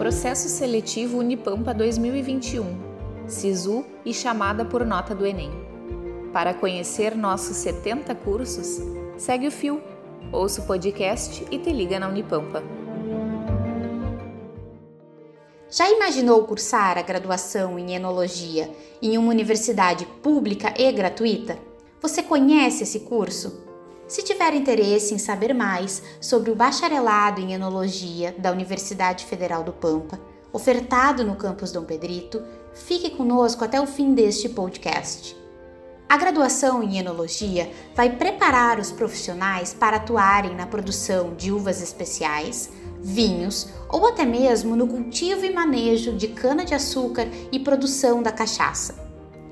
Processo Seletivo Unipampa 2021, SISU e chamada por nota do Enem. Para conhecer nossos 70 cursos, segue o fio, ouça o podcast e te liga na Unipampa. Já imaginou cursar a graduação em enologia em uma universidade pública e gratuita? Você conhece esse curso? Se tiver interesse em saber mais sobre o bacharelado em enologia da Universidade Federal do Pampa, ofertado no campus Dom Pedrito, fique conosco até o fim deste podcast. A graduação em enologia vai preparar os profissionais para atuarem na produção de uvas especiais, vinhos ou até mesmo no cultivo e manejo de cana-de-açúcar e produção da cachaça.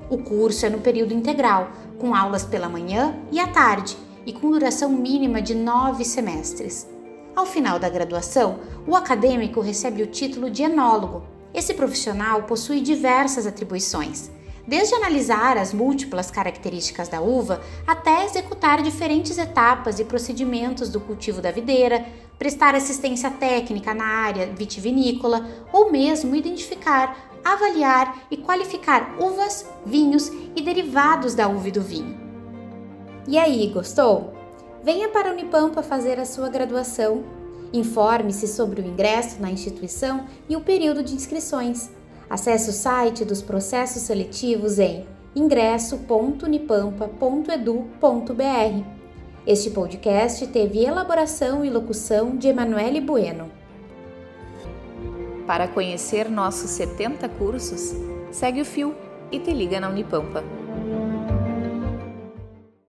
O curso é no período integral, com aulas pela manhã e à tarde e com duração mínima de nove semestres. Ao final da graduação, o acadêmico recebe o título de enólogo. Esse profissional possui diversas atribuições, desde analisar as múltiplas características da uva até executar diferentes etapas e procedimentos do cultivo da videira, prestar assistência técnica na área vitivinícola ou mesmo identificar, avaliar e qualificar uvas, vinhos e derivados da uva e do vinho. E aí, gostou? Venha para a Unipampa fazer a sua graduação. Informe-se sobre o ingresso na instituição e o período de inscrições. Acesse o site dos processos seletivos em ingresso.unipampa.edu.br. Este podcast teve elaboração e locução de Emanuele Bueno. Para conhecer nossos 70 cursos, segue o fio e te liga na Unipampa.